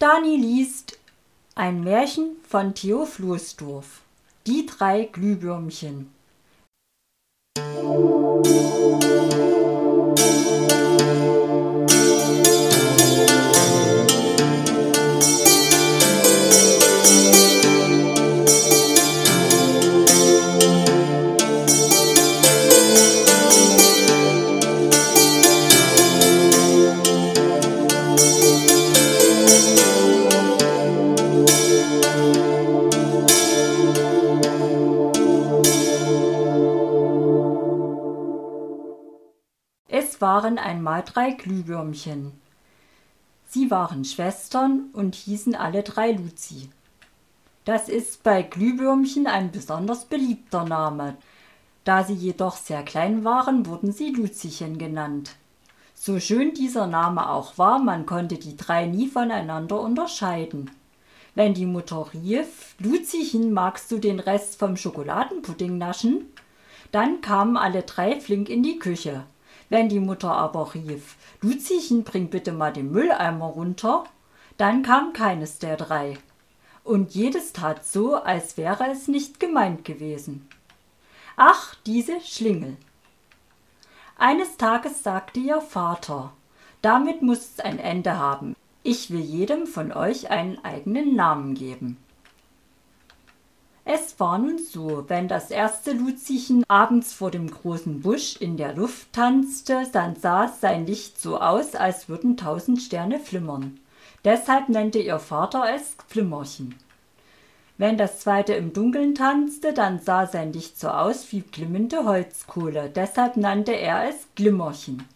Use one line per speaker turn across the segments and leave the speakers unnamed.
Dani liest ein Märchen von Theo Floßdorf. Die drei Glühwürmchen. Einmal drei Glühwürmchen. Sie waren Schwestern und hießen alle drei Luzi. Das ist bei Glühwürmchen ein besonders beliebter Name. Da sie jedoch sehr klein waren, wurden sie Luzischen genannt. So schön dieser Name auch war, man konnte die drei nie voneinander unterscheiden. Wenn die Mutter rief, Luzischen, magst du den Rest vom Schokoladenpudding naschen? Dann kamen alle drei flink in die Küche. Wenn die Mutter aber rief, Luzischen, bring bitte mal den Mülleimer runter, dann kam keines der drei. Und jedes tat so, als wäre es nicht gemeint gewesen. Ach, diese Schlingel. Eines Tages sagte ihr Vater, damit muss es ein Ende haben. Ich will jedem von euch einen eigenen Namen geben. Es war nun so, wenn das erste Luzischen abends vor dem großen Busch in der Luft tanzte, dann sah sein Licht so aus, als würden tausend Sterne flimmern. Deshalb nannte ihr Vater es Flimmerchen. Wenn das zweite im Dunkeln tanzte, dann sah sein Licht so aus wie glimmende Holzkohle, deshalb nannte er es Glimmerchen.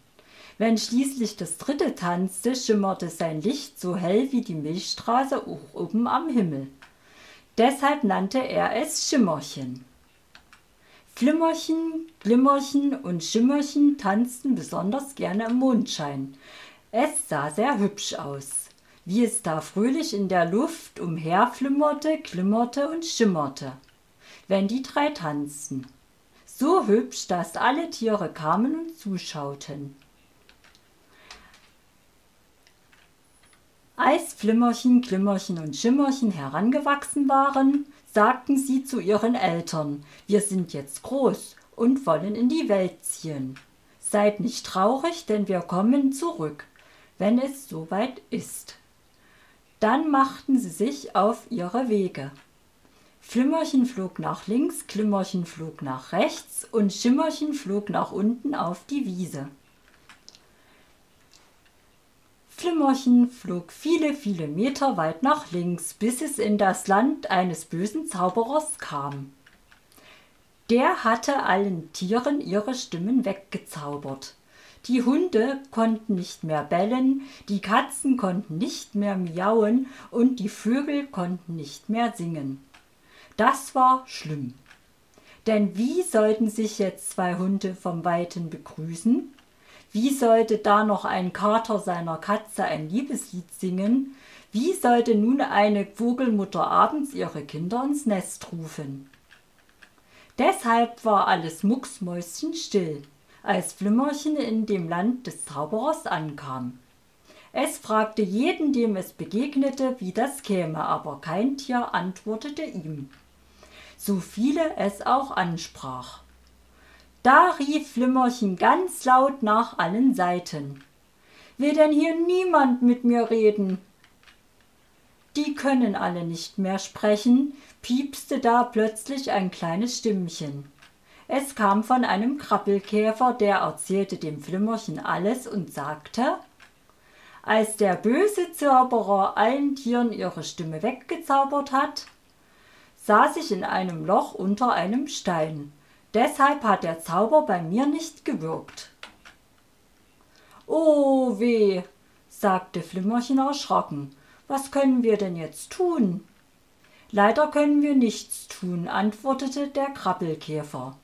Wenn schließlich das dritte tanzte, schimmerte sein Licht so hell wie die Milchstraße oben am Himmel. Deshalb nannte er es Schimmerchen. Flimmerchen, Glimmerchen und Schimmerchen tanzten besonders gerne im Mondschein. Es sah sehr hübsch aus, wie es da fröhlich in der Luft umherflimmerte, glimmerte und schimmerte, wenn die drei tanzten. So hübsch, dass alle Tiere kamen und zuschauten. Als Flimmerchen, Glimmerchen und Schimmerchen herangewachsen waren, sagten sie zu ihren Eltern, wir sind jetzt groß und wollen in die Welt ziehen. Seid nicht traurig, denn wir kommen zurück, wenn es soweit ist. Dann machten sie sich auf ihre Wege. Flimmerchen flog nach links, Glimmerchen flog nach rechts und Schimmerchen flog nach unten auf die Wiese. Flimmerchen flog viele, viele Meter weit nach links, bis es in das Land eines bösen Zauberers kam. Der hatte allen Tieren ihre Stimmen weggezaubert. Die Hunde konnten nicht mehr bellen, die Katzen konnten nicht mehr miauen und die Vögel konnten nicht mehr singen. Das war schlimm. Denn wie sollten sich jetzt zwei Hunde vom Weiten begrüßen? Wie sollte da noch ein Kater seiner Katze ein Liebeslied singen? Wie sollte nun eine Vogelmutter abends ihre Kinder ins Nest rufen? Deshalb war alles mucksmäuschenstill, als Flimmerchen in dem Land des Zauberers ankam. Es fragte jeden, dem es begegnete, wie das käme, aber kein Tier antwortete ihm, so viele es auch ansprach. Da rief Flimmerchen ganz laut nach allen Seiten. Will denn hier niemand mit mir reden? Die können alle nicht mehr sprechen, piepste da plötzlich ein kleines Stimmchen. Es kam von einem Krabbelkäfer, der erzählte dem Flimmerchen alles und sagte, als der böse Zauberer allen Tieren ihre Stimme weggezaubert hat, saß ich in einem Loch unter einem Stein Deshalb hat der Zauber bei mir nicht gewirkt. Oh weh, sagte Flimmerchen erschrocken. Was können wir denn jetzt tun? Leider können wir nichts tun, antwortete der Krabbelkäfer.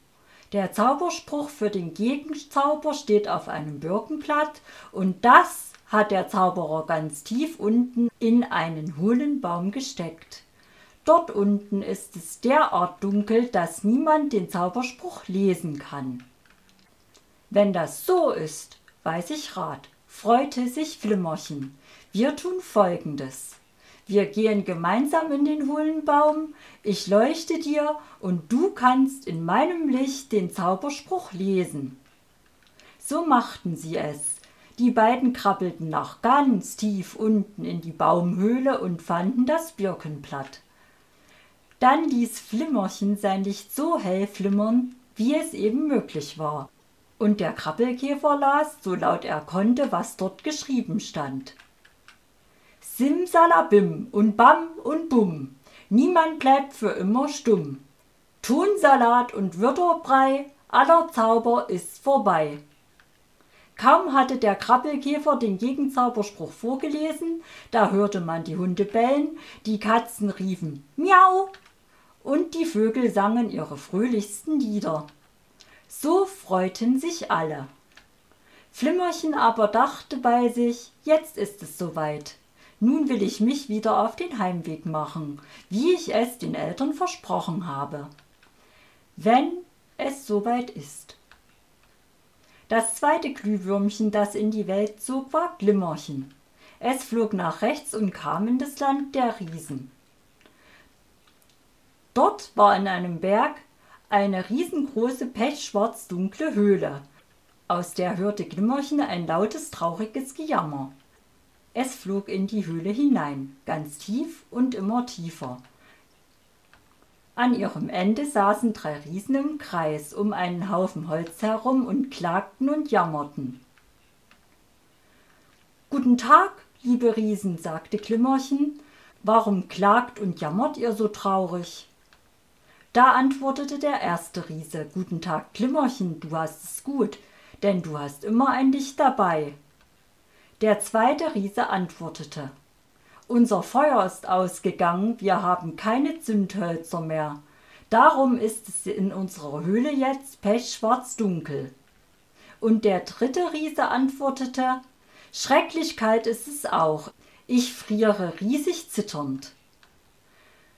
Der Zauberspruch für den Gegenzauber steht auf einem Birkenblatt und das hat der Zauberer ganz tief unten in einen hohlen Baum gesteckt. Dort unten ist es derart dunkel, dass niemand den Zauberspruch lesen kann. Wenn das so ist, weiß ich Rat, freute sich Flimmerchen. Wir tun folgendes. Wir gehen gemeinsam in den hohlen Baum, ich leuchte dir und du kannst in meinem Licht den Zauberspruch lesen. So machten sie es. Die beiden krabbelten nach ganz tief unten in die Baumhöhle und fanden das Birkenblatt. Dann ließ Flimmerchen sein Licht so hell flimmern, wie es eben möglich war. Und der Krabbelkäfer las, so laut er konnte, was dort geschrieben stand. Simsalabim und Bam und Bum, niemand bleibt für immer stumm. Tonsalat und Wörterbrei, aller Zauber ist vorbei. Kaum hatte der Krabbelkäfer den Gegenzauberspruch vorgelesen, da hörte man die Hunde bellen, die Katzen riefen Miau und die Vögel sangen ihre fröhlichsten Lieder. So freuten sich alle. Flimmerchen aber dachte bei sich, jetzt ist es soweit. Nun will ich mich wieder auf den Heimweg machen, wie ich es den Eltern versprochen habe. Wenn es soweit ist. Das zweite Glühwürmchen, das in die Welt zog, war Glimmerchen. Es flog nach rechts und kam in das Land der Riesen. Dort war in einem Berg eine riesengroße pechschwarz-dunkle Höhle. Aus der hörte Glimmerchen ein lautes, trauriges Gejammer. Es flog in die Höhle hinein, ganz tief und immer tiefer. An ihrem Ende saßen drei Riesen im Kreis um einen Haufen Holz herum und klagten und jammerten. Guten Tag, liebe Riesen, sagte Klimmerchen, warum klagt und jammert ihr so traurig? Da antwortete der erste Riese, Guten Tag, Klimmerchen, du hast es gut, denn du hast immer ein Licht dabei. Der zweite Riese antwortete, unser Feuer ist ausgegangen, wir haben keine Zündhölzer mehr. Darum ist es in unserer Höhle jetzt pechschwarz dunkel. Und der dritte Riese antwortete, Schrecklich kalt ist es auch, ich friere riesig zitternd.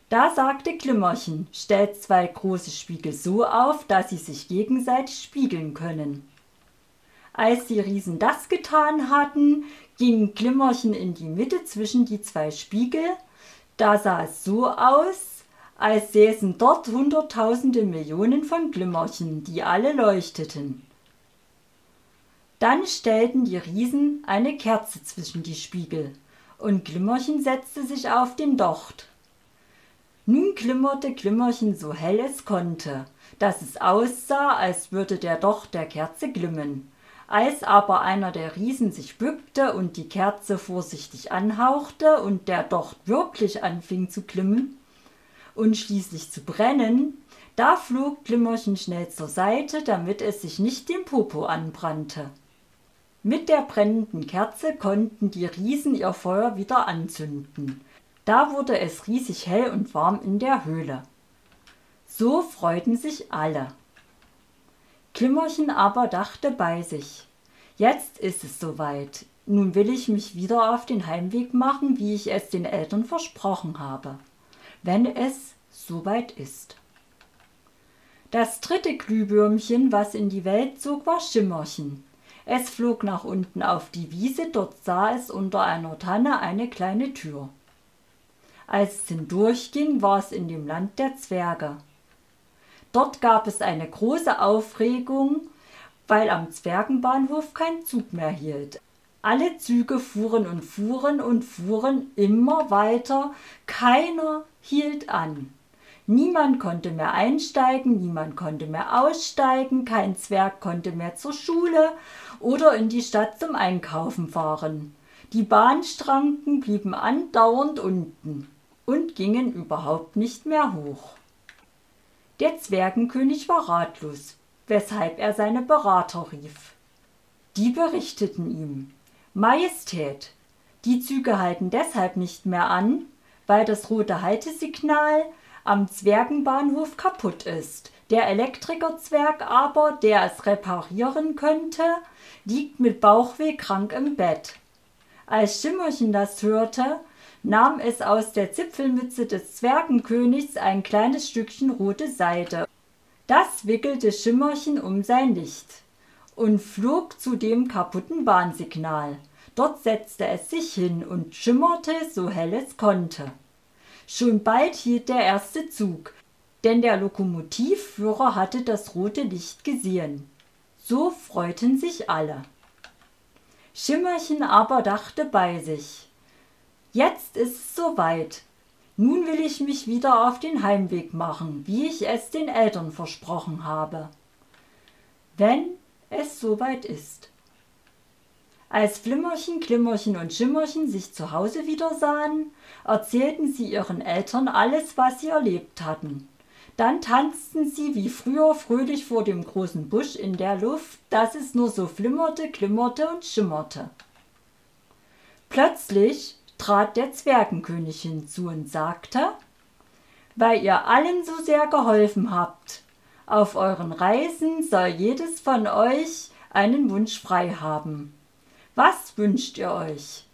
Da sagte Glimmerchen, stellt zwei große Spiegel so auf, dass sie sich gegenseitig spiegeln können. Als die Riesen das getan hatten, ging Glimmerchen in die Mitte zwischen die zwei Spiegel. Da sah es so aus, als säßen dort hunderttausende Millionen von Glimmerchen, die alle leuchteten. Dann stellten die Riesen eine Kerze zwischen die Spiegel, und Glimmerchen setzte sich auf den Docht. Nun glimmerte Glimmerchen so hell es konnte, dass es aussah, als würde der Docht der Kerze glimmen. Als aber einer der Riesen sich bückte und die Kerze vorsichtig anhauchte und der Docht wirklich anfing zu glimmen und schließlich zu brennen, da flog Glimmerchen schnell zur Seite, damit es sich nicht dem Popo anbrannte. Mit der brennenden Kerze konnten die Riesen ihr Feuer wieder anzünden. Da wurde es riesig hell und warm in der Höhle. So freuten sich alle. Klimmerchen aber dachte bei sich, jetzt ist es soweit, nun will ich mich wieder auf den Heimweg machen, wie ich es den Eltern versprochen habe, wenn es soweit ist. Das dritte Glühwürmchen, was in die Welt zog, war Schimmerchen. Es flog nach unten auf die Wiese, dort sah es unter einer Tanne eine kleine Tür. Als es hindurchging, war es in dem Land der Zwerge. Dort gab es eine große Aufregung, weil am Zwergenbahnhof kein Zug mehr hielt. Alle Züge fuhren und fuhren und fuhren immer weiter, keiner hielt an. Niemand konnte mehr einsteigen, niemand konnte mehr aussteigen, kein Zwerg konnte mehr zur Schule oder in die Stadt zum Einkaufen fahren. Die Bahnstranken blieben andauernd unten und gingen überhaupt nicht mehr hoch. Der Zwergenkönig war ratlos, weshalb er seine Berater rief. Die berichteten ihm Majestät, die Züge halten deshalb nicht mehr an, weil das rote Haltesignal am Zwergenbahnhof kaputt ist. Der Elektrikerzwerg aber, der es reparieren könnte, liegt mit Bauchweh krank im Bett. Als Schimmerchen das hörte, nahm es aus der Zipfelmütze des Zwergenkönigs ein kleines Stückchen rote Seide. Das wickelte Schimmerchen um sein Licht und flog zu dem kaputten Bahnsignal. Dort setzte es sich hin und schimmerte so hell es konnte. Schon bald hielt der erste Zug, denn der Lokomotivführer hatte das rote Licht gesehen. So freuten sich alle. Schimmerchen aber dachte bei sich Jetzt ist es soweit. Nun will ich mich wieder auf den Heimweg machen, wie ich es den Eltern versprochen habe. Wenn es soweit ist. Als Flimmerchen, Klimmerchen und Schimmerchen sich zu Hause wieder sahen, erzählten sie ihren Eltern alles, was sie erlebt hatten. Dann tanzten sie wie früher fröhlich vor dem großen Busch in der Luft, dass es nur so flimmerte, klimmerte und schimmerte. Plötzlich trat der Zwergenkönig hinzu und sagte Weil ihr allen so sehr geholfen habt, auf euren Reisen soll jedes von euch einen Wunsch frei haben. Was wünscht ihr euch?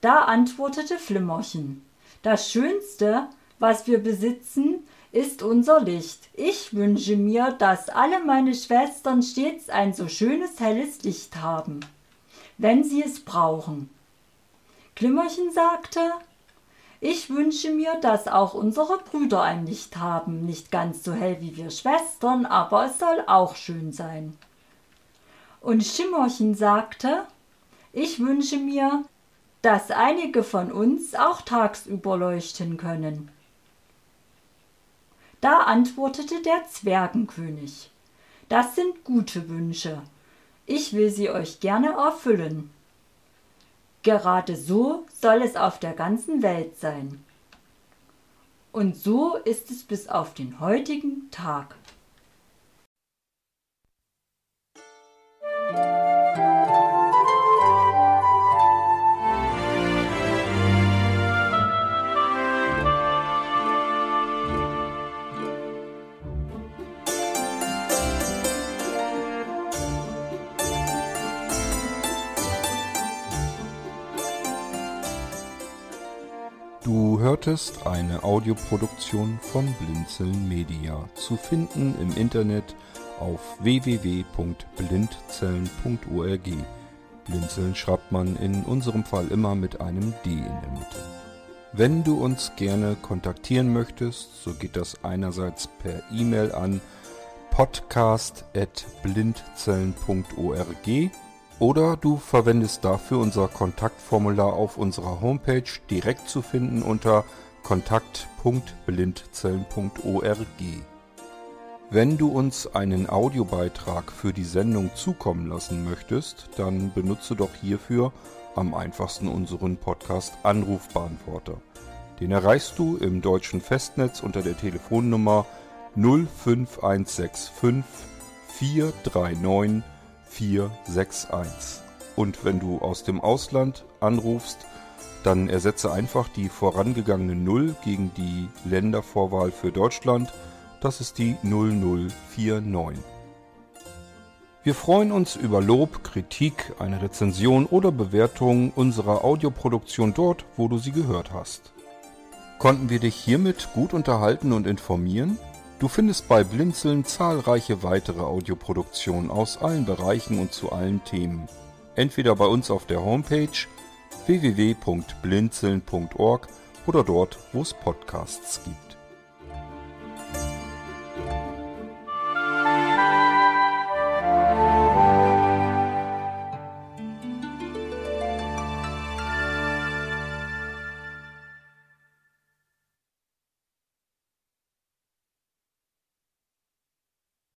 Da antwortete Flimmerchen Das Schönste, was wir besitzen, ist unser Licht. Ich wünsche mir, dass alle meine Schwestern stets ein so schönes helles Licht haben, wenn sie es brauchen. Klimmerchen sagte, ich wünsche mir, dass auch unsere Brüder ein Licht haben, nicht ganz so hell wie wir Schwestern, aber es soll auch schön sein. Und Schimmerchen sagte, ich wünsche mir, dass einige von uns auch tagsüber leuchten können. Da antwortete der Zwergenkönig Das sind gute Wünsche. Ich will sie euch gerne erfüllen. Gerade so soll es auf der ganzen Welt sein. Und so ist es bis auf den heutigen Tag.
Hörtest eine Audioproduktion von Blinzeln Media, zu finden im Internet auf www.blindzellen.org. Blinzeln schreibt man in unserem Fall immer mit einem D in der Mitte. Wenn du uns gerne kontaktieren möchtest, so geht das einerseits per E-Mail an podcast.blindzellen.org oder du verwendest dafür unser Kontaktformular auf unserer Homepage direkt zu finden unter kontakt.blindzellen.org. Wenn du uns einen Audiobeitrag für die Sendung zukommen lassen möchtest, dann benutze doch hierfür am einfachsten unseren Podcast Anrufbeantworter. Den erreichst du im deutschen Festnetz unter der Telefonnummer 05165 439 461. Und wenn du aus dem Ausland anrufst, dann ersetze einfach die vorangegangene 0 gegen die Ländervorwahl für Deutschland. Das ist die 0049. Wir freuen uns über Lob, Kritik, eine Rezension oder Bewertung unserer Audioproduktion dort, wo du sie gehört hast. Konnten wir dich hiermit gut unterhalten und informieren? Du findest bei Blinzeln zahlreiche weitere Audioproduktionen aus allen Bereichen und zu allen Themen. Entweder bei uns auf der Homepage www.blinzeln.org oder dort, wo es Podcasts gibt.